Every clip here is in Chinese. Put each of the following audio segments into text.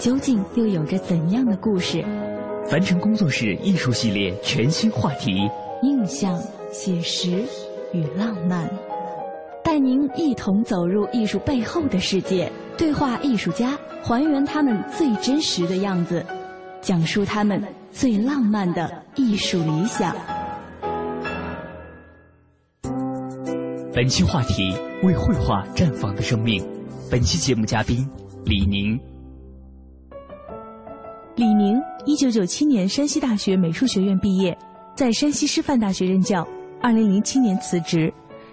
究竟又有着怎样的故事？凡尘工作室艺术系列全新话题：印象、写实与浪漫，带您一同走入艺术背后的世界，对话艺术家，还原他们最真实的样子。讲述他们最浪漫的艺术理想。本期话题：为绘画绽放的生命。本期节目嘉宾：李宁。李宁，一九九七年山西大学美术学院毕业，在山西师范大学任教。二零零七年辞职，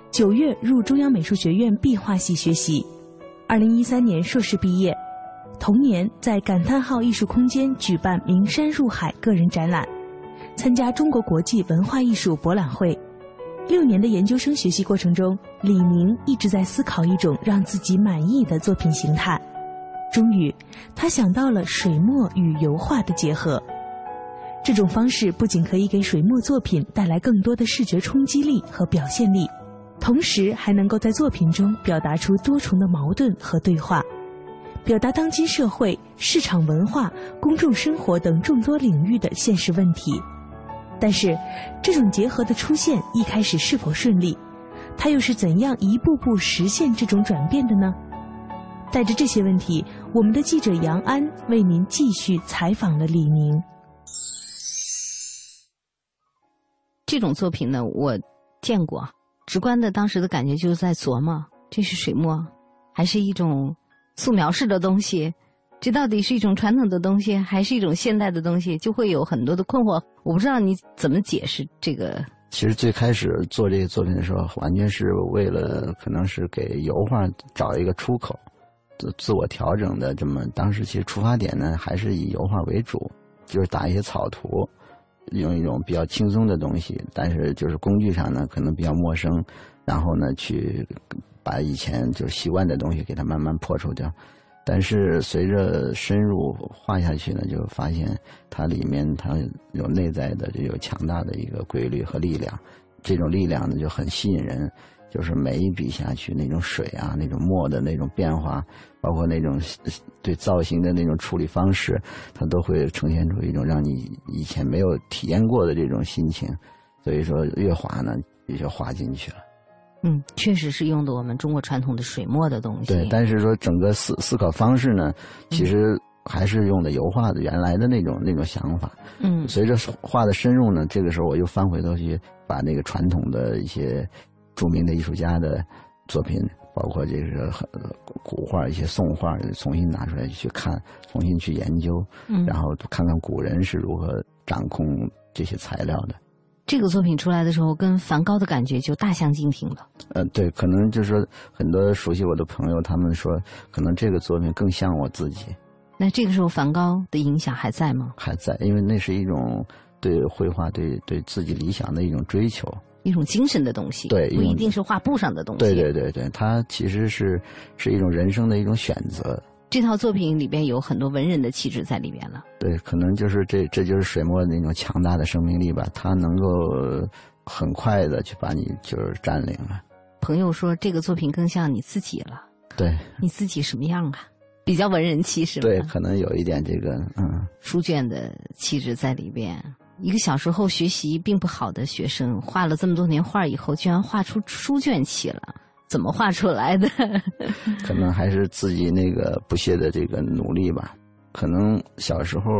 九月入中央美术学院壁画系学习。二零一三年硕士毕业。同年，在感叹号艺术空间举办“名山入海”个人展览，参加中国国际文化艺术博览会。六年的研究生学习过程中，李宁一直在思考一种让自己满意的作品形态。终于，他想到了水墨与油画的结合。这种方式不仅可以给水墨作品带来更多的视觉冲击力和表现力，同时还能够在作品中表达出多重的矛盾和对话。表达当今社会、市场文化、公众生活等众多领域的现实问题，但是，这种结合的出现一开始是否顺利？他又是怎样一步步实现这种转变的呢？带着这些问题，我们的记者杨安为您继续采访了李明。这种作品呢，我见过，直观的当时的感觉就是在琢磨：这是水墨，还是一种？素描式的东西，这到底是一种传统的东西，还是一种现代的东西？就会有很多的困惑。我不知道你怎么解释这个。其实最开始做这个作品的时候，完全是为了可能是给油画找一个出口，自自我调整的。这么当时其实出发点呢，还是以油画为主，就是打一些草图，用一种比较轻松的东西，但是就是工具上呢可能比较陌生，然后呢去。把以前就习惯的东西给它慢慢破除掉，但是随着深入画下去呢，就发现它里面它有内在的就有强大的一个规律和力量，这种力量呢就很吸引人，就是每一笔下去那种水啊，那种墨的那种变化，包括那种对造型的那种处理方式，它都会呈现出一种让你以前没有体验过的这种心情，所以说越画呢也就画进去了。嗯，确实是用的我们中国传统的水墨的东西。对，但是说整个思思考方式呢，其实还是用的油画的原来的那种那种想法。嗯，随着画的深入呢，这个时候我又翻回头去把那个传统的一些著名的艺术家的作品，包括这个古画、一些宋画，重新拿出来去看，重新去研究，然后看看古人是如何掌控这些材料的。这个作品出来的时候，跟梵高的感觉就大相径庭了。呃，对，可能就是说，很多熟悉我的朋友，他们说，可能这个作品更像我自己。那这个时候，梵高的影响还在吗？还在，因为那是一种对绘画、对对自己理想的一种追求，一种精神的东西。对，不一定是画布上的东西。对对对对，它其实是是一种人生的一种选择。这套作品里边有很多文人的气质在里面了。对，可能就是这，这就是水墨那种强大的生命力吧。它能够很快的去把你就是占领了。朋友说这个作品更像你自己了。对。你自己什么样啊？比较文人气是吧？对，可能有一点这个嗯。书卷的气质在里边。一个小时候学习并不好的学生，画了这么多年画以后，居然画出书卷气了。怎么画出来的？可能还是自己那个不懈的这个努力吧。可能小时候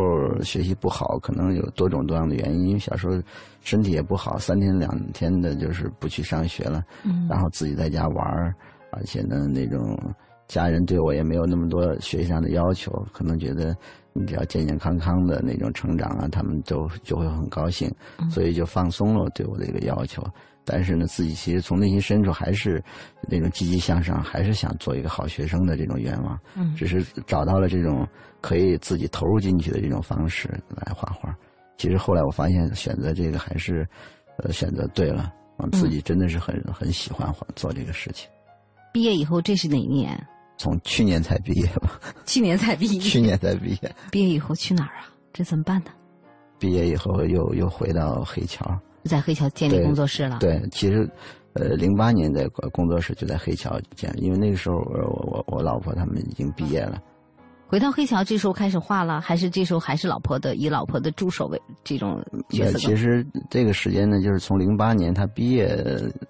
学习不好，可能有多种多样的原因。因为小时候身体也不好，三天两天的，就是不去上学了，嗯然后自己在家玩儿，而且呢，那种家人对我也没有那么多学习上的要求，可能觉得你只要健健康康的那种成长啊，他们都就会很高兴，所以就放松了对我的一个要求。但是呢，自己其实从内心深处还是那种积极向上，还是想做一个好学生的这种愿望。嗯只是找到了这种可以自己投入进去的这种方式来画画。其实后来我发现，选择这个还是，呃，选择对了。我，自己真的是很很喜欢画做这个事情。毕业以后这是哪一年？从去年才毕业吧，去年才毕业。去年才毕业。毕业以后去哪儿啊？这怎么办呢？毕业以后又又回到黑桥。在黑桥建立工作室了。对，其实，呃，零八年在工作室就在黑桥建，因为那个时候呃我我我老婆他们已经毕业了。回到黑桥，这时候开始画了，还是这时候还是老婆的以老婆的助手为这种角呃色？其实这个时间呢，就是从零八年他毕业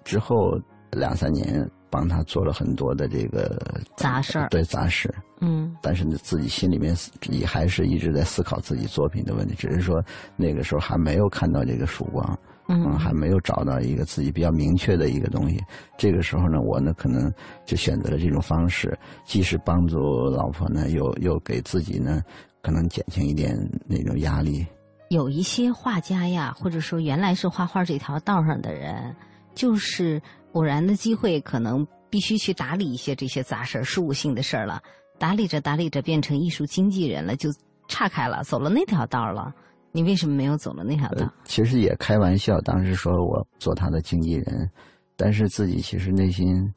之后两三年，帮他做了很多的这个杂事儿对杂事。嗯但是呢，自己心里面也还是一直在思考自己作品的问题，只是说那个时候还没有看到这个曙光。嗯，嗯还没有找到一个自己比较明确的一个东西。这个时候呢，我呢可能就选择了这种方式，既是帮助老婆呢，又又给自己呢，可能减轻一点那种压力。有一些画家呀，或者说原来是画画这条道上的人，就是偶然的机会，可能必须去打理一些这些杂事儿、事务性的事儿了。打理着打理着，变成艺术经纪人了，就岔开了，走了那条道了。你为什么没有走了那条道？呃，其实也开玩笑，当时说我做他的经纪人，但是自己其实内心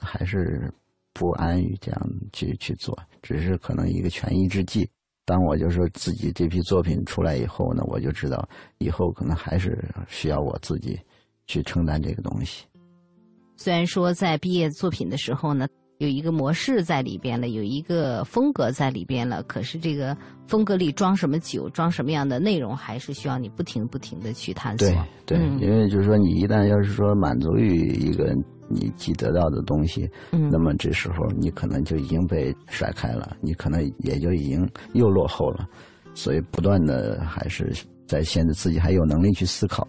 还是不安于这样去去做，只是可能一个权宜之计。当我就说自己这批作品出来以后呢，我就知道以后可能还是需要我自己去承担这个东西。虽然说在毕业作品的时候呢，有一个模式在里边了，有一个风格在里边了，可是这个风格里装什么酒，装什么样的内容，还是需要你不停不停的去探索。对。对，嗯。因为就是说，你一旦要是说满足于一个你既得到的东西，嗯。那么这时候你可能就已经被甩开了，你可能也就已经又落后了，所以不断的还是在现在自己还有能力去思考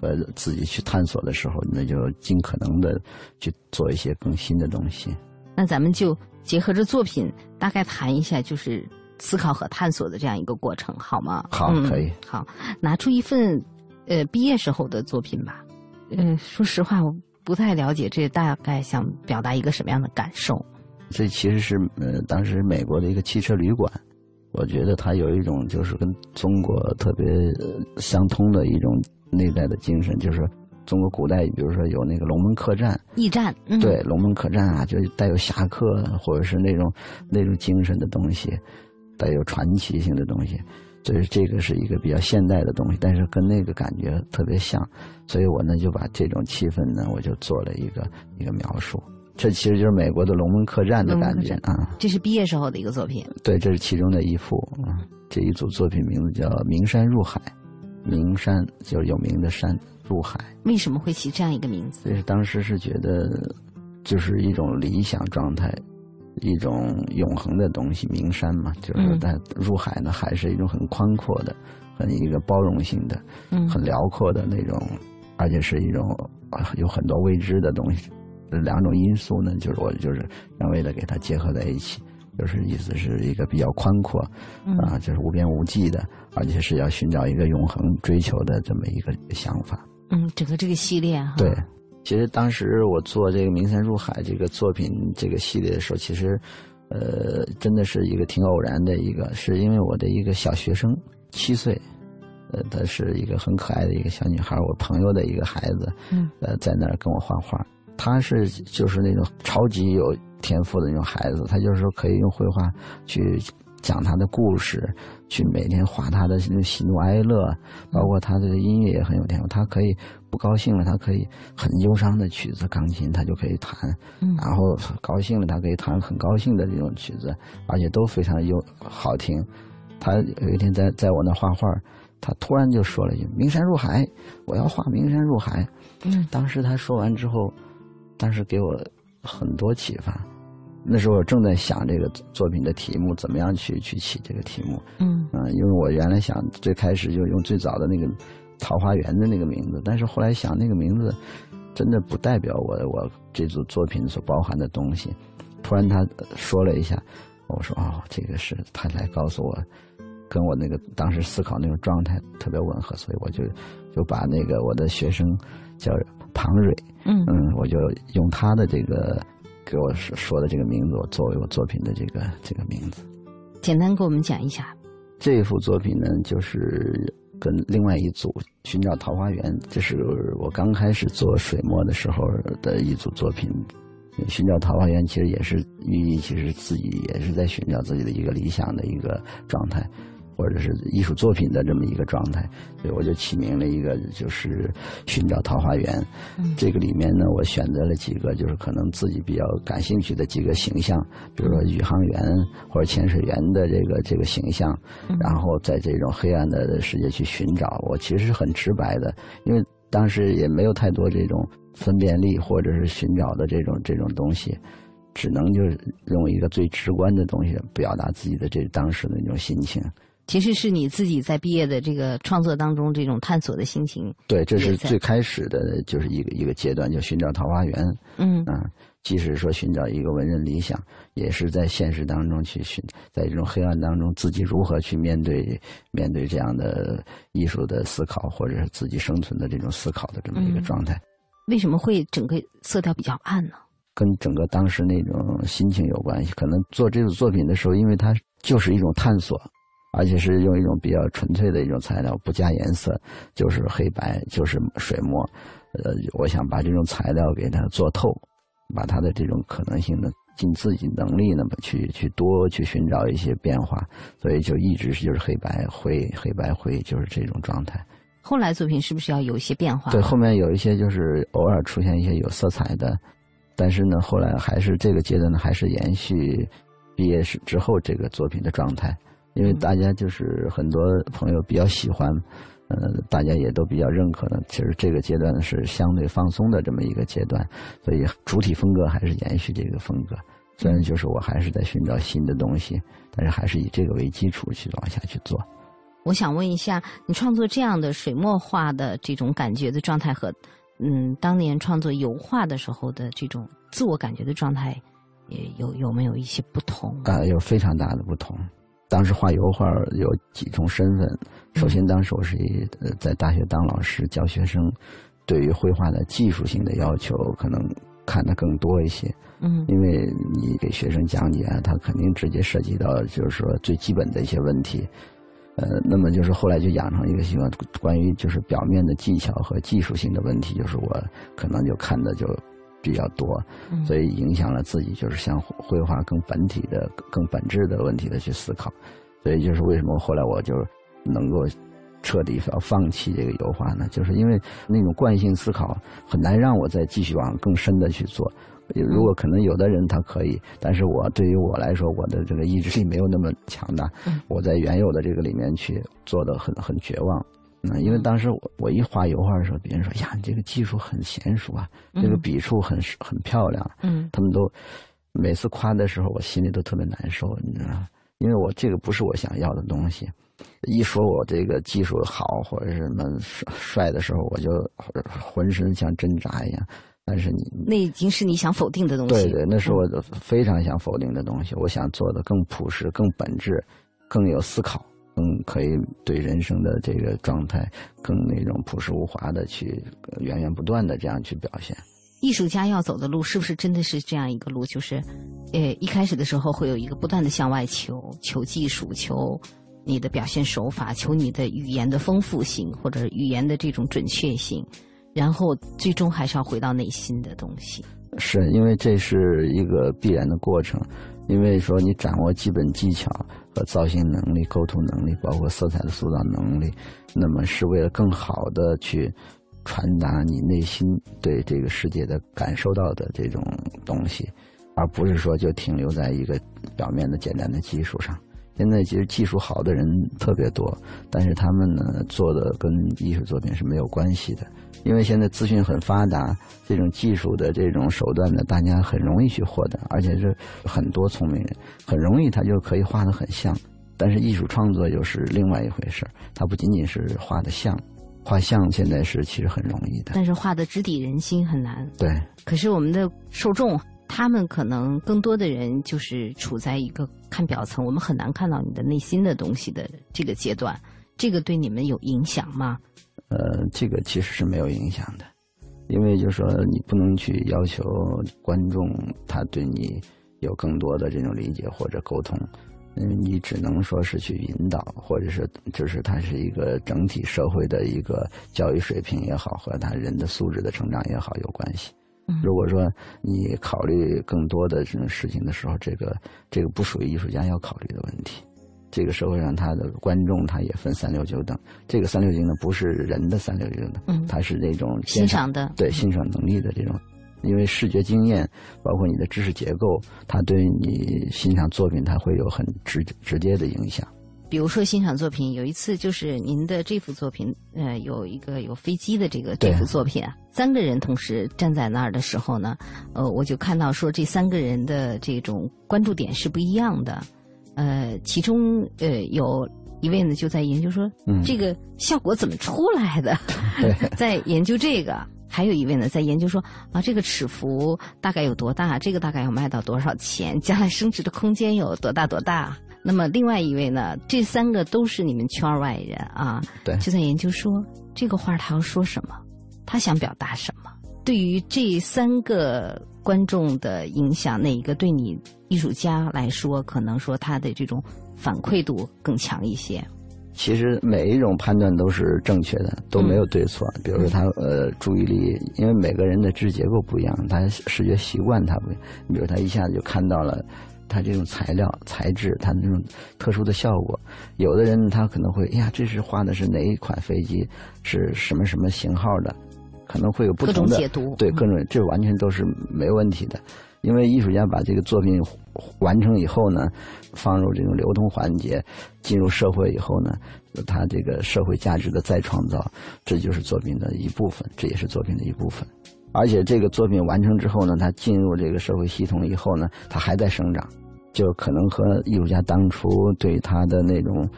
和自己去探索的时候，那就尽可能的去做一些更新的东西。那咱们就结合着作品，大概谈一下，就是思考和探索的这样一个过程，好吗？好嗯可以好，拿出一份呃毕业时候的作品吧。嗯、说实话，我不太了解这大概想表达一个什么样的感受。这其实是呃，当时美国的一个汽车旅馆，我觉得它有一种就是跟中国特别呃相通的一种内在的精神，就是中国古代，比如说有那个龙门客栈，驿站，嗯、对，龙门客栈啊，就带有侠客或者是那种那种精神的东西，带有传奇性的东西。所以这个是一个比较现代的东西，但是跟那个感觉特别像，所以我呢就把这种气氛呢，我就做了一个一个描述。这其实就是美国的龙门客栈的感觉啊。这是毕业时候的一个作品。对，这是其中的一幅啊。这一组作品名字叫《名山入海》，名山就是有名的山，入海。为什么会起这样一个名字？所以当时是觉得，就是一种理想状态，一种永恒的东西。名山嘛，就是说嗯它入海呢，海是一种很宽阔的、很一个包容性的、嗯很辽阔的那种，而且是一种啊有很多未知的东西。这两种因素呢，就是我就是想为了给它结合在一起，就是意思是一个比较宽阔，嗯啊，就是无边无际的，而且是要寻找一个永恒追求的这么一个想法。嗯，整个这个系列哈，对，其实当时我做这个《名山入海》这个作品这个系列的时候，其实，呃，真的是一个挺偶然的一个，是因为我的一个小学生七岁，呃，她是一个很可爱的一个小女孩，我朋友的一个孩子，嗯，呃，在那儿跟我画画。她是就是那种超级有天赋的那种孩子，他就是说可以用绘画去讲他的故事，去每天画他的那种喜怒哀乐，包括他的音乐也很有天赋。他可以不高兴了，他可以很忧伤的曲子，钢琴他就可以弹，嗯然后高兴了，他可以弹很高兴的这种曲子，而且都非常优好听。他有一天在在我那画画，他突然就说了一句：“名山入海，我要画名山入海。”嗯当时他说完之后，当时给我很多启发。那时候我正在想这个作品的题目怎么样去去起这个题目。嗯嗯，因为我原来想最开始就用最早的那个桃花源的那个名字，但是后来想那个名字真的不代表我我这组作品所包含的东西。突然他说了一下，我说哦，这个是他来告诉我，跟我那个当时思考那种状态特别吻合，所以我就就把那个我的学生叫庞蕊，嗯嗯，我就用他的这个给我说说的这个名字，我作为我作品的这个这个名字。简单给我们讲一下。这幅作品呢，就是跟另外一组《寻找桃花源》，这是我刚开始做水墨的时候的一组作品。《寻找桃花源》其实也是寓意，其实自己也是在寻找自己的一个理想的一个状态，或者是艺术作品的这么一个状态，所以我就起名了一个就是“寻找桃花源”。这个里面呢，我选择了几个就是可能自己比较感兴趣的几个形象，比如说宇航员或者潜水员的这个这个形象，然后在这种黑暗的世界去寻找。我其实是很直白的，因为当时也没有太多这种分辨力或者是寻找的这种这种东西，只能就是用一个最直观的东西表达自己的这当时的那种心情。其实是你自己在毕业的这个创作当中，这种探索的心情。对，这是最开始的，就是一个一个阶段，就寻找桃花源。嗯啊，即使说寻找一个文人理想，也是在现实当中去寻，在这种黑暗当中，自己如何去面对面对这样的艺术的思考，或者是自己生存的这种思考的这么一个嗯状态，为什么会整个色调比较暗呢？跟整个当时那种心情有关系。可能做这组作品的时候，因为它就是一种探索。而且是用一种比较纯粹的一种材料，不加颜色，就是黑白，就是水墨。呃，我想把这种材料给它做透，把它的这种可能性呢，尽自己能力呢，去去多去寻找一些变化。所以就一直是就是黑白灰，黑白灰就是这种状态。后来作品是不是要有一些变化？对，后面有一些就是偶尔出现一些有色彩的，但是呢，后来还是这个阶段呢，还是延续毕业时之后这个作品的状态。因为大家就是很多朋友比较喜欢，呃，大家也都比较认可的。其实这个阶段是相对放松的这么一个阶段，所以主体风格还是延续这个风格。虽然就是我还是在寻找新的东西，但是还是以这个为基础去往下去做。我想问一下，你创作这样的水墨画的这种感觉的状态和，嗯，当年创作油画的时候的这种自我感觉的状态，也有有没有一些不同？啊、有非常大的不同。当时画油画有几重身份，首先当时我是一呃在大学当老师教学生，对于绘画的技术性的要求可能看得更多一些，嗯。因为你给学生讲解啊，他肯定直接涉及到就是说最基本的一些问题，呃，那么就是后来就养成一个习惯，关于就是表面的技巧和技术性的问题，就是我可能就看的就比较多，嗯所以影响了自己，就是向绘画更本体的、更本质的问题的去思考。所以就是为什么后来我就能够彻底要放弃这个油画呢？就是因为那种惯性思考很难让我再继续往更深的去做。如果可能有的人他可以，但是我对于我来说，我的这个意志力没有那么强大嗯。我在原有的这个里面去做的很很绝望。嗯，因为当时我我一画油画的时候，别人说呀，你这个技术很娴熟啊，这个嗯笔触很很漂亮。嗯他们都每次夸的时候，我心里都特别难受，你知道吗？因为我这个不是我想要的东西。一说我这个技术好或者是什么帅帅的时候，我就浑身像挣扎一样。但是你那已经是你想否定的东西。对对，那是我非常想否定的东西。我想做的更朴实、更本质、更有思考，更可以对人生的这个状态更那种朴实无华的去呃源源不断的这样去表现。艺术家要走的路是不是真的是这样一个路？就是，呃，一开始的时候会有一个不断的向外求，求技术，求你的表现手法，求你的语言的丰富性或者语言的这种准确性，然后最终还是要回到内心的东西。是因为这是一个必然的过程，因为说你掌握基本技巧和造型能力、构图能力，包括色彩的塑造能力，那么是为了更好的去传达你内心对这个世界的感受到的这种东西，而不是说就停留在一个表面的简单的技术上。现在其实技术好的人特别多，但是他们呢做的跟艺术作品是没有关系的，因为现在资讯很发达，这种技术的这种手段呢，大家很容易去获得，而且是很多聪明人很容易他就可以画的很像。但是艺术创作又是另外一回事它不仅仅是画的像，画像现在是其实很容易的，但是画的直抵人心很难。对，可是我们的受众。他们可能更多的人就是处在一个看表层，我们很难看到你的内心的东西的这个阶段。这个对你们有影响吗？呃，这个其实是没有影响的，因为就是说你不能去要求观众他对你有更多的这种理解或者沟通，嗯，你只能说是去引导，或者是就是他是一个整体社会的一个教育水平也好，和他人的素质的成长也好有关系。如果说你考虑更多的这种事情的时候，这个这个不属于艺术家要考虑的问题。这个社会上他的观众他也分三六九等，这个三六九等不是人的三六九等，嗯，它是那种欣赏的，对欣赏能力的这种，因为视觉经验包括你的知识结构，它对你欣赏作品它会有很直直接的影响。比如说欣赏作品，有一次就是您的这幅作品，呃，有一个有飞机的这个这幅作品啊，三个人同时站在那儿的时候呢，呃，我就看到说这三个人的这种关注点是不一样的，呃，其中呃有一位呢就在研究说，这个效果怎么出来的，在研究这个，还有一位呢在研究说啊，这个尺幅大概有多大，这个大概要卖到多少钱，将来升值的空间有多大多大。那么另外一位呢？这三个都是你们圈外人啊，对，就在研究说这个话他要说什么，他想表达什么。对于这三个观众的影响，哪一个对你艺术家来说，可能说他的这种反馈度更强一些？其实每一种判断都是正确的，都没有对错。比如说他呃注意力，因为每个人的知识结构不一样，他视觉习惯他不，你比如他一下子就看到了。它这种材料材质，它那种特殊的效果，有的人他可能会，哎呀，这是画的是哪一款飞机，是什么什么型号的，可能会有不同的解读。对，各种这完全都是没问题的，因为艺术家把这个作品完成以后呢，放入这种流通环节，进入社会以后呢，他这个社会价值的再创造，这就是作品的一部分，这也是作品的一部分。而且这个作品完成之后呢，它进入这个社会系统以后呢，它还在生长，就可能和艺术家当初对他的那种，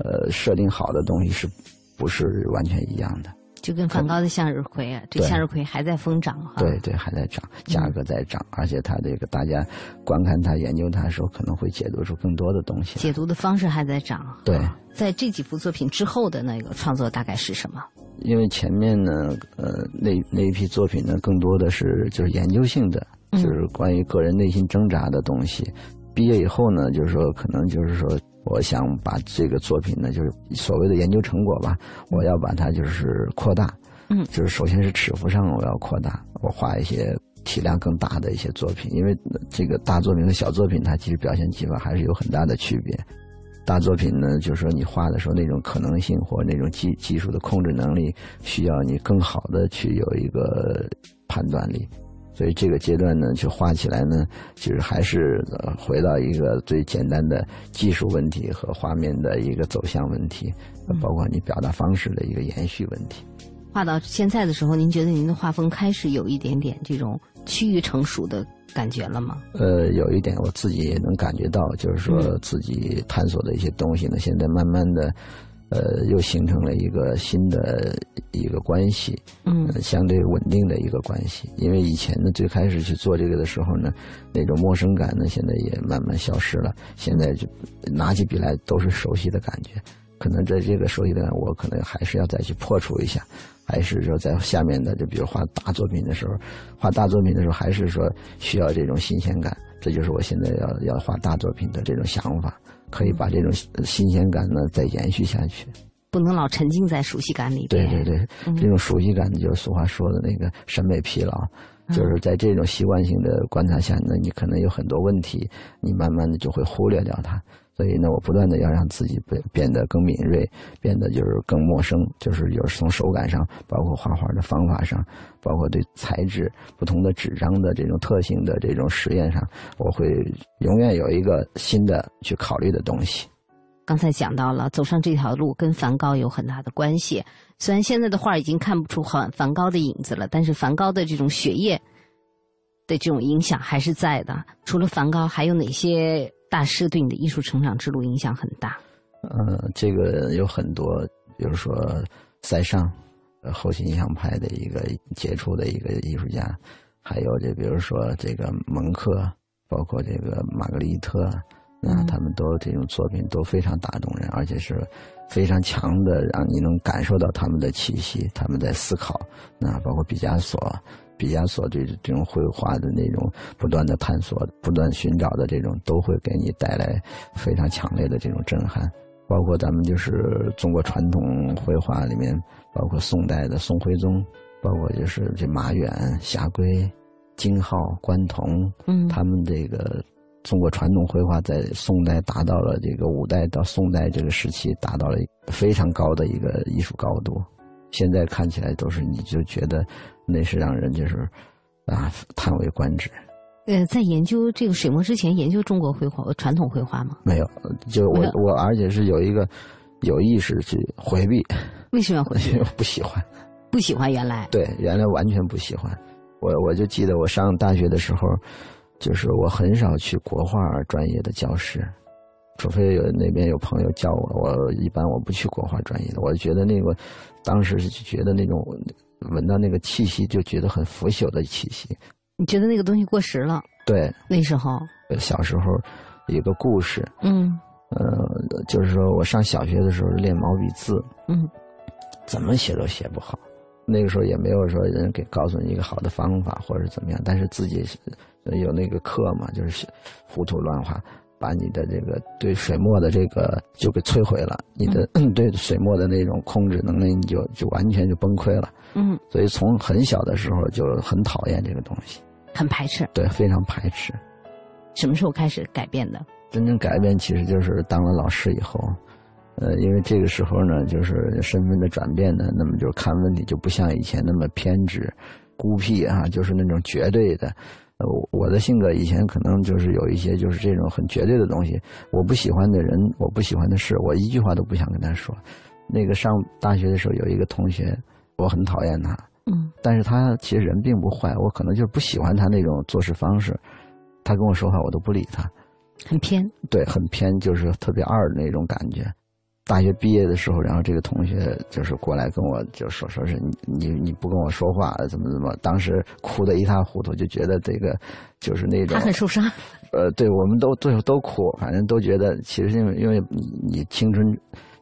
呃，设定好的东西是，不是完全一样的。就跟梵高的向日葵啊，这向日葵还在疯长哈。对对，还在涨，价格在涨，而且它这个大家观看它、研究它的时候，可能会解读出更多的东西。解读的方式还在涨。对，在这几幅作品之后的那个创作大概是什么？因为前面呢，呃，那那一批作品呢，更多的是就是研究性的，就是关于个人内心挣扎的东西。毕业以后呢，就是说，可能就是说，我想把这个作品呢，就是所谓的研究成果吧，我要把它就是扩大。嗯，就是首先是尺幅上我要扩大，我画一些体量更大的一些作品，因为这个大作品和小作品它其实表现技法还是有很大的区别。大作品呢，就是说你画的时候那种可能性或那种技技术的控制能力，需要你更好的去有一个判断力。所以这个阶段呢，就画起来呢，其实还是回到一个最简单的技术问题和画面的一个走向问题，包括你表达方式的一个延续问题。画到现在的时候，您觉得您的画风开始有一点点这种趋于成熟的？感觉了吗？呃，有一点我自己也能感觉到，就是说自己探索的一些东西呢，现在慢慢的，呃，又形成了一个新的一个关系，嗯，相对稳定的一个关系。因为以前呢，最开始去做这个的时候呢，那种陌生感呢，现在也慢慢消失了。现在就拿起笔来都是熟悉的感觉。可能在这个熟悉的，我可能还是要再去破除一下。还是说在下面的，就比如画大作品的时候，画大作品的时候，还是说需要这种新鲜感。这就是我现在要要画大作品的这种想法，可以把这种新鲜感呢再延续下去。不能老沉浸在熟悉感里。对对对，这种熟悉感就是俗话说的那个审美疲劳，就是在这种习惯性的观察下，那你可能有很多问题，你慢慢的就会忽略掉它。所以呢，我不断的要让自己变变得更敏锐，变得就是更陌生，就是有从手感上，包括画画的方法上，包括对材质、不同的纸张的这种特性的这种实验上，我会永远有一个新的去考虑的东西。刚才讲到了，走上这条路跟梵高有很大的关系。虽然现在的画已经看不出梵梵高的影子了，但是梵高的这种血液的这种影响还是在的。除了梵高，还有哪些大师对你的艺术成长之路影响很大？呃，这个有很多，比如说塞尚，后期印象派的一个杰出的一个艺术家，还有这比如说这个蒙克，包括这个玛格丽特。啊，他们都这种作品都非常打动人，而且是非常强的，让你能感受到他们的气息，他们在思考。那包括毕加索，毕加索对这种绘画的那种不断的探索、不断寻找的这种，都会给你带来非常强烈的这种震撼。包括咱们就是中国传统绘画里面，包括宋代的宋徽宗，包括就是这马远、夏圭、金浩、关同，嗯，他们这个。中国传统绘画在宋代达到了这个五代到宋代这个时期达到了非常高的一个艺术高度，现在看起来都是你就觉得那是让人就是啊叹为观止。呃，在研究这个水墨之前，研究中国绘画传统绘画吗？没有，就我我而且是有一个有意识去回避。为什么要回避？不喜欢，不喜欢原来。对，原来完全不喜欢。我我就记得我上大学的时候。就是我很少去国画专业的教室，除非有那边有朋友叫我，我一般我不去国画专业的。我觉得那个，当时是觉得那种闻到那个气息，就觉得很腐朽的气息。你觉得那个东西过时了？对，那时候小时候有个故事，嗯，呃，就是说我上小学的时候练毛笔字，嗯，怎么写都写不好。那个时候也没有说人给告诉你一个好的方法或者怎么样，但是自己。有那个课嘛，就是胡涂乱画，把你的这个对水墨的这个就给摧毁了，你的 对水墨的那种控制能力你就就完全就崩溃了。嗯，所以从很小的时候就很讨厌这个东西，很排斥。对，非常排斥。什么时候开始改变的？真正改变其实就是当了老师以后，呃，因为这个时候呢，就是身份的转变呢，那么就看问题就不像以前那么偏执、孤僻啊，就是那种绝对的。我我的性格以前可能就是有一些就是这种很绝对的东西，我不喜欢的人，我不喜欢的事，我一句话都不想跟他说。那个上大学的时候有一个同学，我很讨厌他，嗯，但是他其实人并不坏，我可能就是不喜欢他那种做事方式。他跟我说话我都不理他，很偏，对，很偏，就是特别二的那种感觉。大学毕业的时候，然后这个同学就是过来跟我就说，说是你你你不跟我说话，怎么怎么，当时哭得一塌糊涂，就觉得这个就是那种他很受伤。呃，对，我们都最后都哭，反正都觉得其实因为因为你你青春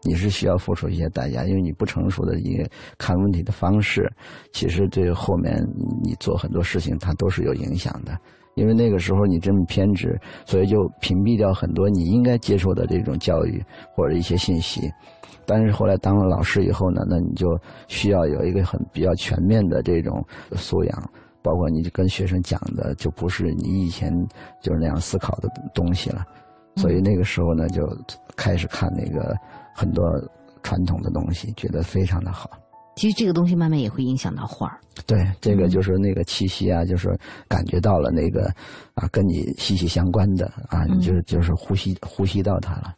你是需要付出一些代价，因为你不成熟的一个看问题的方式，其实对后面你做很多事情它都是有影响的。因为那个时候你这么偏执，所以就屏蔽掉很多你应该接受的这种教育或者一些信息。但是后来当了老师以后呢，那你就需要有一个很比较全面的这种素养，包括你跟学生讲的就不是你以前就是那样思考的东西了。所以那个时候呢，就开始看那个很多传统的东西，觉得非常的好。其实这个东西慢慢也会影响到画儿。对，这个就是那个气息啊，就是感觉到了那个啊，跟你息息相关的啊，你就就是呼吸呼吸到它了。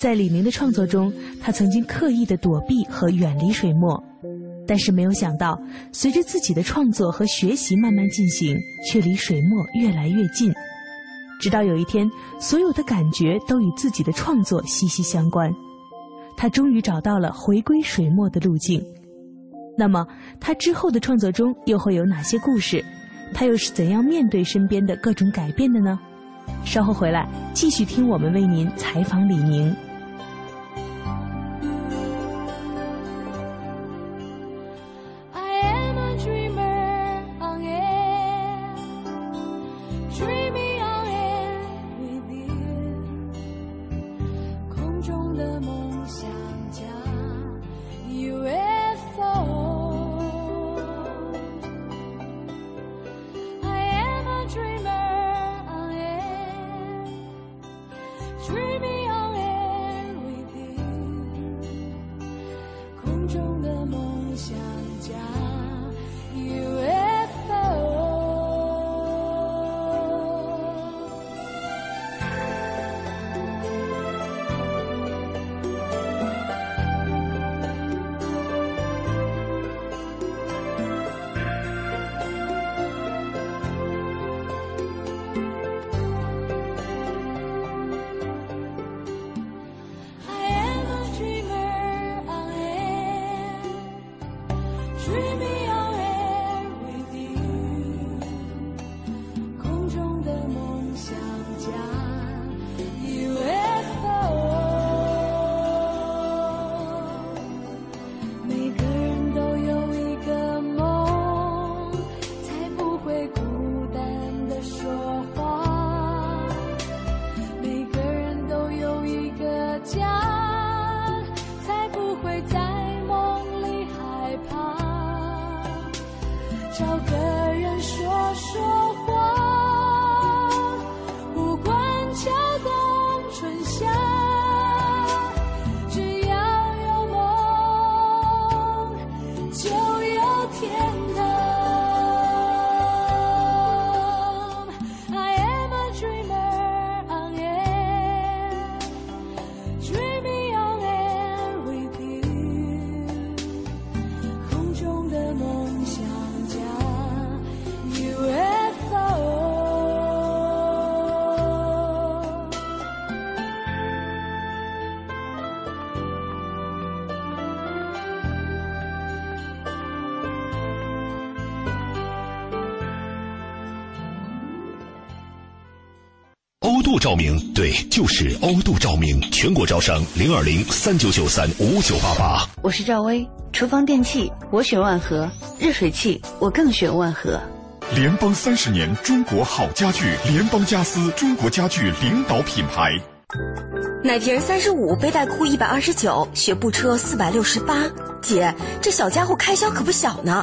在李明的创作中，他曾经刻意的躲避和远离水墨，但是没有想到，随着自己的创作和学习慢慢进行，却离水墨越来越近。直到有一天，所有的感觉都与自己的创作息息相关。他终于找到了回归水墨的路径。那么，他之后的创作中又会有哪些故事？他又是怎样面对身边的各种改变的呢？稍后回来继续听我们为您采访李宁。照明，对，就是欧度照明。全国招商零二零三九九三五九八八。我是赵薇，厨房电器我选万和，热水器我更选万和。联邦三十年，中国好家具，联邦家私，中国家具领导品牌。奶瓶三十五，背带裤一百二十九，学步车四百六十八。姐，这小家伙开销可不小呢。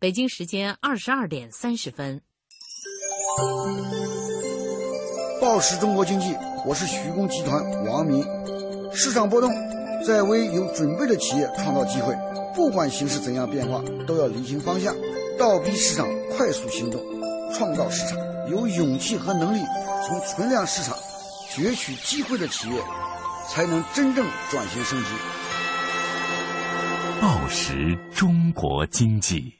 北京时间二十二点三十分。报时中国经济，我是徐工集团王明。市场波动，在为有准备的企业创造机会。不管形势怎样变化，都要理清方向，倒逼市场快速行动，创造市场。有勇气和能力从存量市场攫取机会的企业，才能真正转型升级。报时中国经济。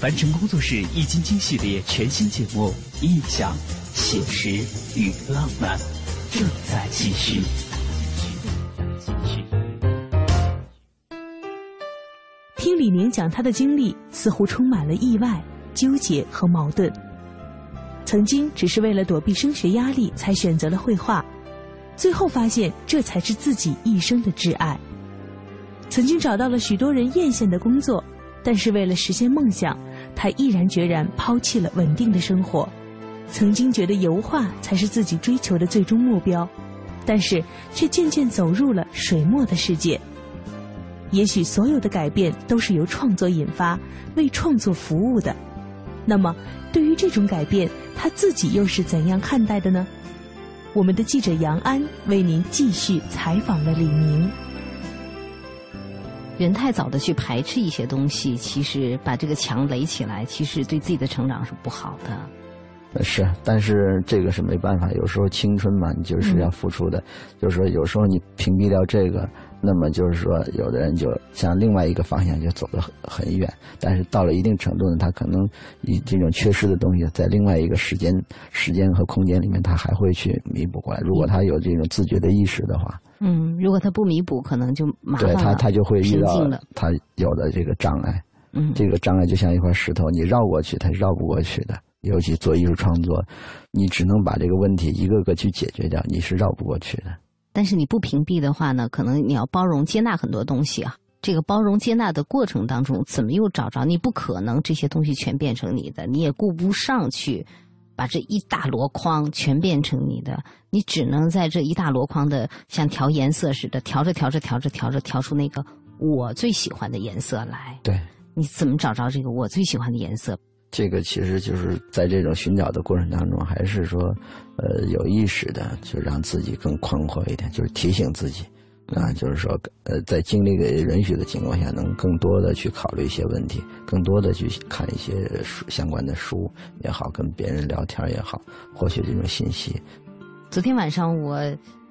凡尘工作室《易筋经》系列全新节目《印象、写实与浪漫》正在继续。听李宁讲他的经历，似乎充满了意外、纠结和矛盾。曾经只是为了躲避升学压力才选择了绘画，最后发现这才是自己一生的挚爱。曾经找到了许多人艳羡的工作。但是为了实现梦想，他毅然决然抛弃了稳定的生活。曾经觉得油画才是自己追求的最终目标，但是却渐渐走入了水墨的世界。也许所有的改变都是由创作引发，为创作服务的。那么，对于这种改变，他自己又是怎样看待的呢？我们的记者杨安为您继续采访了李宁。人太早的去排斥一些东西，其实把这个墙垒起来，其实对自己的成长是不好的。是，但是这个是没办法，有时候青春嘛，你就是要付出的。就是说，有时候你屏蔽掉这个，那么就是说，有的人就向另外一个方向就走得很很远。但是到了一定程度呢，他可能以这种缺失的东西，在另外一个时间、时间和空间里面，他还会去弥补过来。如果他有这种自觉的意识的话，嗯，如果他不弥补，可能就麻烦了对他他就会遇到他有的这个障碍。嗯，这个障碍就像一块石头，你绕过去，它是绕不过去的。尤其做艺术创作，你只能把这个问题一个个去解决掉，你是绕不过去的。但是你不屏蔽的话呢，可能你要包容接纳很多东西啊。这个包容接纳的过程当中，怎么又找着？你不可能这些东西全变成你的，你也顾不上去把这一大箩筐全变成你的。你只能在这一大箩筐的像调颜色似的，调着调着调着调着，调出那个我最喜欢的颜色来。对，你怎么找着这个我最喜欢的颜色？这个其实就是在这种寻找的过程当中，还是说，呃，有意识的，就让自己更宽阔一点，就是提醒自己，啊，就是说，呃，在精力给允许的情况下，能更多的去考虑一些问题，更多的去看一些书相关的书也好，跟别人聊天也好，获取这种信息。昨天晚上我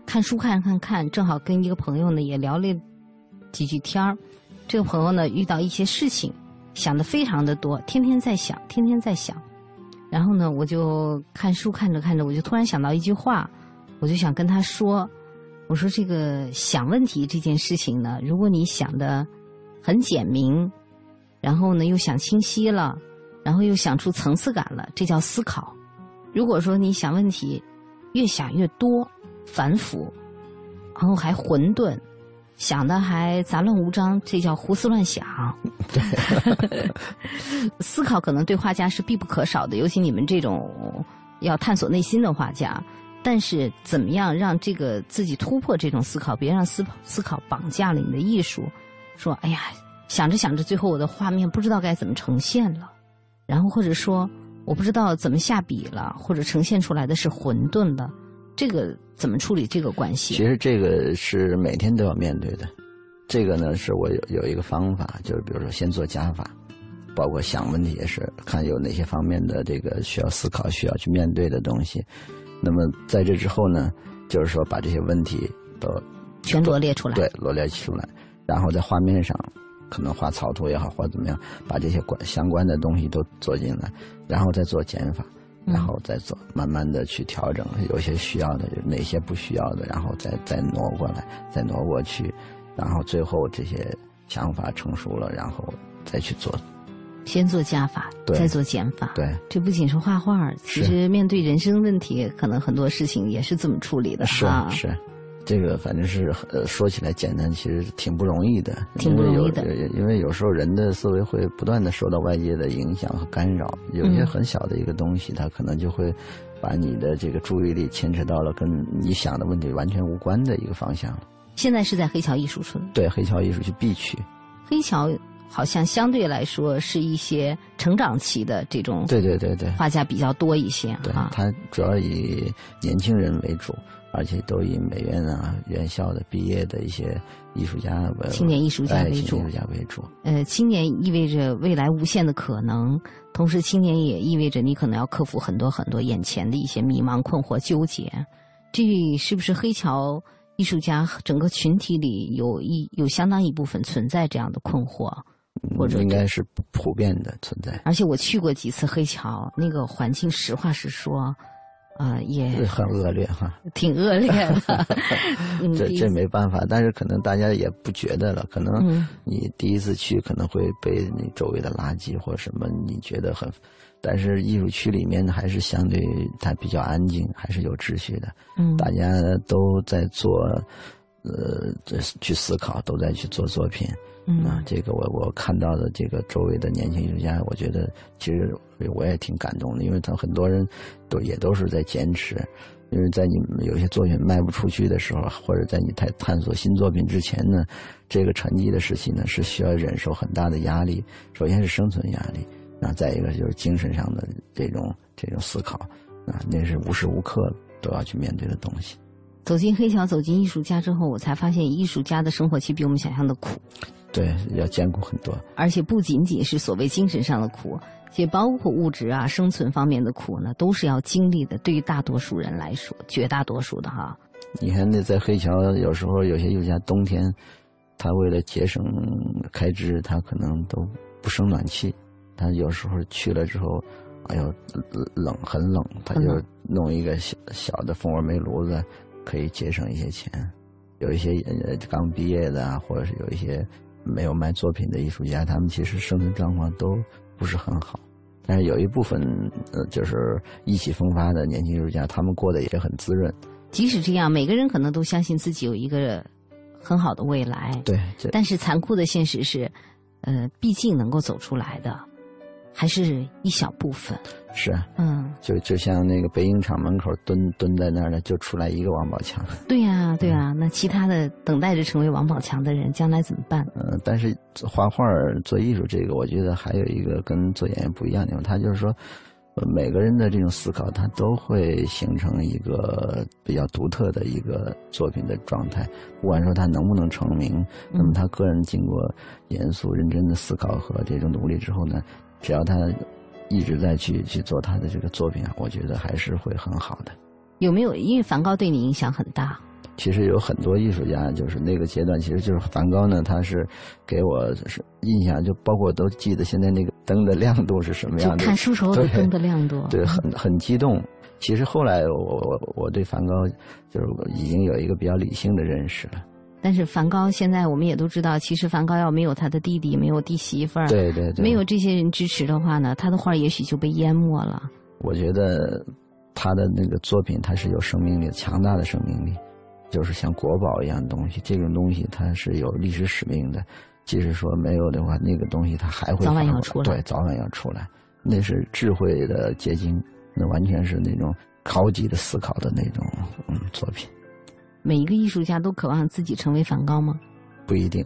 看书看看看，正好跟一个朋友呢也聊了几句天儿。这个朋友呢遇到一些事情，想的非常的多，天天在想，天天在想。然后呢，我就看书看着看着，我就突然想到一句话，我就想跟他说：“我说这个想问题这件事情呢，如果你想的很简明，然后呢又想清晰了，然后又想出层次感了，这叫思考。如果说你想问题越想越多、繁复，然后还混沌，想的还杂乱无章，这叫胡思乱想。思考可能对画家是必不可少的，尤其你们这种要探索内心的画家。但是，怎么样让这个自己突破这种思考，别让思思考绑架了你的艺术？说，哎呀，想着想着，最后我的画面不知道该怎么呈现了，然后或者说我不知道怎么下笔了，或者呈现出来的是混沌了，这个怎么处理这个关系？其实这个是每天都要面对的。这个呢，是我有有一个方法，就是比如说先做加法，包括想问题也是看有哪些方面的这个需要思考、需要去面对的东西。那么在这之后呢，就是说把这些问题都全罗列出来，对，罗列出来，然后在画面上可能画草图也好，或者怎么样，把这些关相关的东西都做进来，然后再做减法，然后再做，慢慢的去调整，有些需要的，有哪些不需要的，然后再再挪过来，再挪过去，然后最后这些想法成熟了，然后再去做。先做加法，再做减法。对，这不仅是画画，其实面对人生问题，可能很多事情也是这么处理的是哈。是，这个反正是呃说起来简单，其实挺不容易的。挺不容易的因为有因为有时候人的思维会不断的受到外界的影响和干扰，有些嗯很小的一个东西，它可能就会把你的这个注意力牵扯到了跟你想的问题完全无关的一个方向。现在是在黑桥艺术村，对，黑桥艺术区 B 区。黑桥好像相对来说是一些成长期的这种对对对对，画家比较多一些对，啊。他主要以年轻人为主，而且都以美院啊、院校的毕业的一些艺术家为青年艺术家哎为主青年艺术家为主。呃，青年意味着未来无限的可能，同时青年也意味着你可能要克服很多很多眼前的一些迷茫、困惑、纠结。这是不是黑桥艺术家整个群体里有一有相当一部分存在这样的困惑？或者应该是普遍的存在，而且我去过几次黑桥，那个环境，实话实说，啊，也很恶劣哈，挺恶劣的。嗯这这没办法，但是可能大家也不觉得了，可能嗯你第一次去可能会被你周围的垃圾或什么你觉得很，但是艺术区里面还是相对它比较安静，还是有秩序的，嗯大家都在做，呃，这去思考，都在去做作品。嗯啊，这个我我看到的这个周围的年轻艺术家，我觉得其实我也挺感动的，因为他很多人都也都是在坚持，因为在你们有些作品卖不出去的时候，或者在你探探索新作品之前呢，这个沉寂的时期呢是需要忍受很大的压力，首先是生存压力，啊，再一个就是精神上的这种这种思考，啊，那是无时无刻都要去面对的东西。走进黑桥，走进艺术家之后，我才发现艺术家的生活其实比我们想象的苦。对，要艰苦很多。而且不仅仅是所谓精神上的苦，也包括物质啊、生存方面的苦呢，都是要经历的。对于大多数人来说，绝大多数的哈。你看，那在黑桥，有时候有些艺术家冬天，他为了节省开支，他可能都不生暖气。他有时候去了之后，哎呦，冷很冷，他就弄一个小小的蜂窝煤炉子，可以节省一些钱。有一些呃刚毕业的，或者是有一些没有卖作品的艺术家，他们其实生存状况都不是很好。但是有一部分呃，就是意气风发的年轻艺术家，他们过得也很滋润。即使这样，每个人可能都相信自己有一个很好的未来。对，但是残酷的现实是，呃，毕竟能够走出来的。还是一小部分，是，嗯，就就像那个北影厂门口蹲蹲在那儿的，就出来一个王宝强。对呀，对呀，那其他的等待着成为王宝强的人，将来怎么办？嗯，但是画画做艺术这个，我觉得还有一个跟做演员不一样的地方，他就是说。每个人的这种思考，他都会形成一个比较独特的一个作品的状态。不管说他能不能成名，那么他个人经过严肃认真的思考和这种努力之后呢，只要他一直在去去做他的这个作品啊，我觉得还是会很好的。有没有？因为梵高对你影响很大。其实有很多艺术家，就是那个阶段，其实就是梵高呢，他是给我是印象，就包括都记得现在那个灯的亮度是什么样的。看书时候的灯的 亮度。对，很很激动。其实后来我我我对梵高就是已经有一个比较理性的认识了。但是梵高现在我们也都知道，其实梵高要没有他的弟弟，没有弟媳妇儿，对对对，没有这些人支持的话呢，他的画也许就被淹没了。我觉得他的那个作品，他是有生命力，强大的生命力。就是像国宝一样的东西，这种东西它是有历史使命的。即使说没有的话，那个东西它还会早晚要出来。对，早晚要出来。那是智慧的结晶，那完全是那种高级的思考的那种嗯作品。每一个艺术家都渴望自己成为梵高吗？不一定，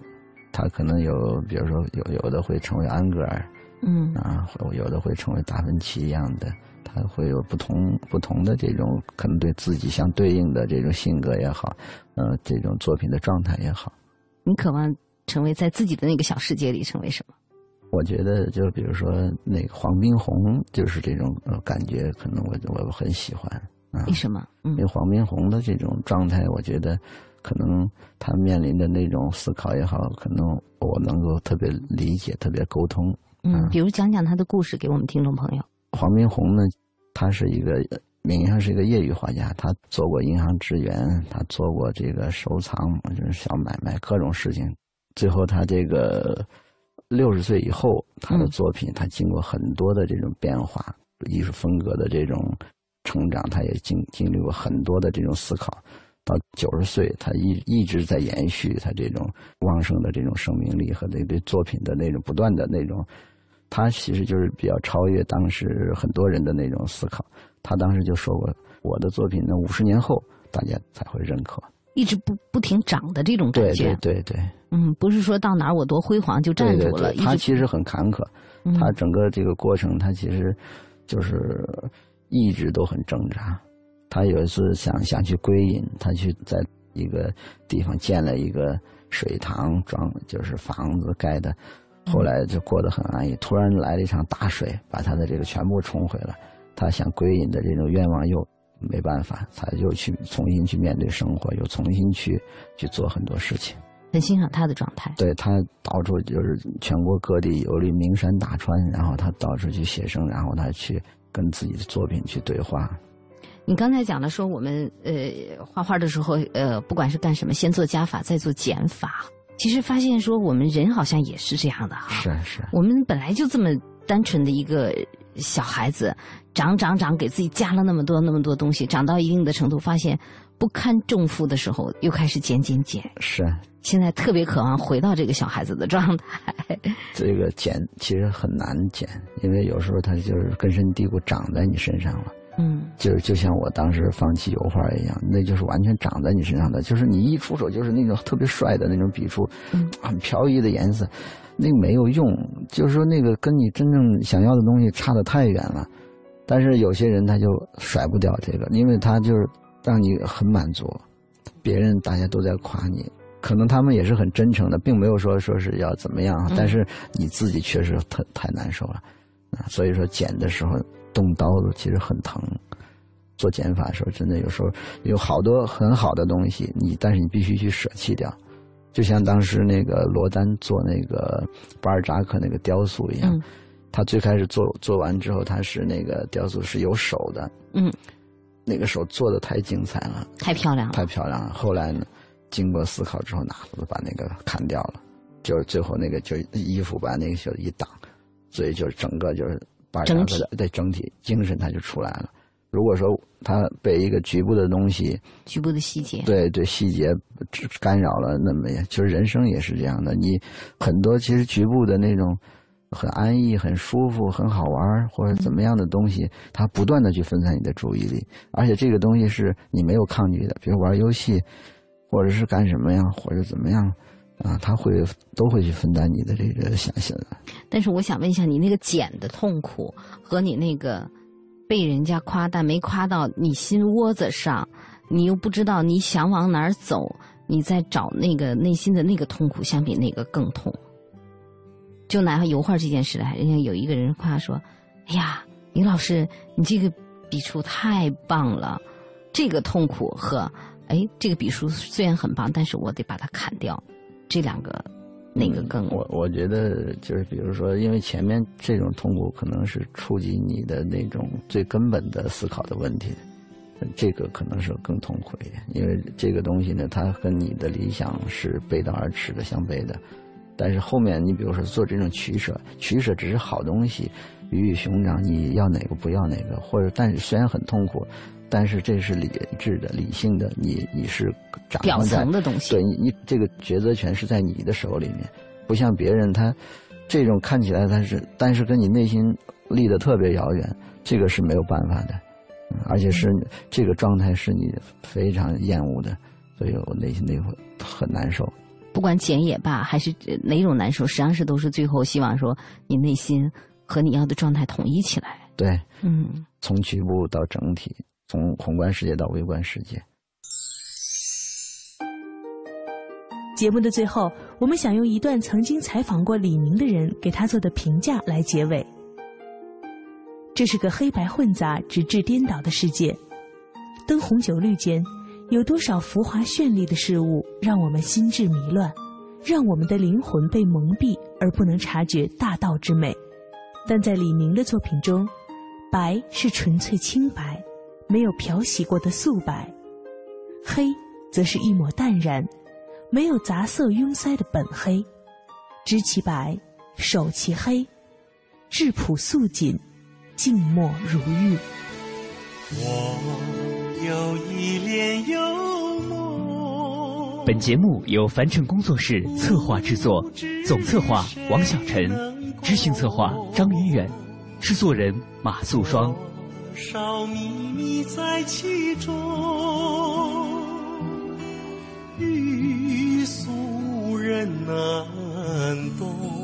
他可能有，比如说有有的会成为安格尔，嗯啊，有的会成为达芬奇一样的。他会有不同不同的这种可能对自己相对应的这种性格也好，呃，这种作品的状态也好。你渴望成为在自己的那个小世界里成为什么？我觉得，就比如说那个黄宾虹，就是这种感觉，可能我我很喜欢。为什么？因为黄宾虹的这种状态，我觉得可能他面临的那种思考也好，可能我能够特别理解、特别沟通。嗯，比如讲讲他的故事给我们听众朋友。黄宾虹呢，他是一个名义上是一个业余画家，他做过银行职员，他做过这个收藏，就是小买卖各种事情。最后他这个六十岁以后，他的作品他经过很多的这种变化，艺术风格的这种成长，他也经经历过很多的这种思考。到九十岁，他一一直在延续他这种旺盛的这种生命力和对对作品的那种不断的那种。他其实就是比较超越当时很多人的那种思考。他当时就说过：“我的作品呢，五十年后大家才会认可。”一直不不停涨的这种感觉。对对对。嗯，不是说到哪儿我多辉煌就站住了。他其实很坎坷，他整个这个过程，他其实就是一直都很挣扎。他有一次想想去归隐，他去在一个地方建了一个水塘，装就是房子盖的。后来就过得很安逸，突然来了一场大水，把他的这个全部冲毁了。他想归隐的这种愿望又没办法，他又去重新去面对生活，又重新去去做很多事情。很欣赏他的状态。对他到处就是全国各地游历名山大川，然后他到处去写生，然后他去跟自己的作品去对话。你刚才讲的说，我们呃画画的时候，呃不管是干什么，先做加法，再做减法。其实发现说，我们人好像也是这样的哈。是是。我们本来就这么单纯的一个小孩子，长长长，给自己加了那么多那么多东西，涨到一定的程度，发现不堪重负的时候，又开始减减减。是。现在特别渴望回到这个小孩子的状态。这个减其实很难减，因为有时候它就是根深蒂固长在你身上了。嗯，就就像我当时放弃油画一样，那就是完全长在你身上的，就是你一出手就是那种特别帅的那种笔触，很飘逸的颜色，那个没有用，就是说那个跟你真正想要的东西差得太远了。但是有些人他就甩不掉这个，因为他就是让你很满足，别人大家都在夸你，可能他们也是很真诚的，并没有说说是要怎么样，但是你自己确实太太难受了啊。所以说剪的时候动刀子其实很疼。做减法的时候，真的有时候有好多很好的东西，你但是你必须去舍弃掉。就像当时那个罗丹做那个巴尔扎克那个雕塑一样，他最开始做做完之后，他是那个雕塑是有手的，嗯，那个手做的太精彩了，太漂亮了，太漂亮了。后来呢，经过思考之后，拿把那个砍掉了，就是最后那个就衣服把那个袖一挡，所以就是整个就是把整体。的对整体精神它就出来了。如果说他被一个局部的东西、局部的细节，对对细节干扰了，那么也其实人生也是这样的。你很多其实局部的那种很安逸、很舒服、很好玩或者怎么样的东西，它不断的去分散你的注意力，而且这个东西是你没有抗拒的，比如玩游戏，或者是干什么呀，或者怎么样啊，他会都会去分担你的这个想象。但是我想问一下，你那个减的痛苦和你那个。被人家夸，但没夸到你心窝子上，你又不知道你想往哪儿走，你在找那个内心的那个痛苦，相比那个更痛。就拿油画这件事来，人家有一个人夸说：“哎呀，李老师，你这个笔触太棒了。”这个痛苦和哎，这个笔触虽然很棒，但是我得把它砍掉，这两个。哪个更？我我觉得就是，比如说，因为前面这种痛苦可能是触及你的那种最根本的思考的问题，这个可能是更痛苦一点。因为这个东西呢，它跟你的理想是背道而驰的，相悖的。但是后面你比如说做这种取舍，取舍只是好东西，鱼与熊掌，你要哪个不要哪个，或者但是虽然很痛苦。但是这是理智的、理性的，你你是掌表层的东西。对你，你这个抉择权是在你的手里面，不像别人，他这种看起来他是，但是跟你内心离得特别遥远，这个是没有办法的，而且是这个状态是你非常厌恶的，所以我内心那会很难受。不管减也罢，还是哪种难受，实际上是都是最后希望说你内心和你要的状态统一起来。对，嗯，从局部到整体。从宏观世界到微观世界。节目的最后，我们想用一段曾经采访过李宁的人给他做的评价来结尾。这是个黑白混杂、直至颠倒的世界，灯红酒绿间，有多少浮华绚丽的事物让我们心智迷乱，让我们的灵魂被蒙蔽而不能察觉大道之美。但在李宁的作品中，白是纯粹清白。没有漂洗过的素白，黑则是一抹淡然，没有杂色拥塞的本黑。知其白，守其黑，质朴素锦，静默如玉。我有一帘幽梦。本节目由凡尘工作室策划制作，总策划王小晨，执行策划张云远，制作人马素双。少秘密在其中，欲俗人难懂。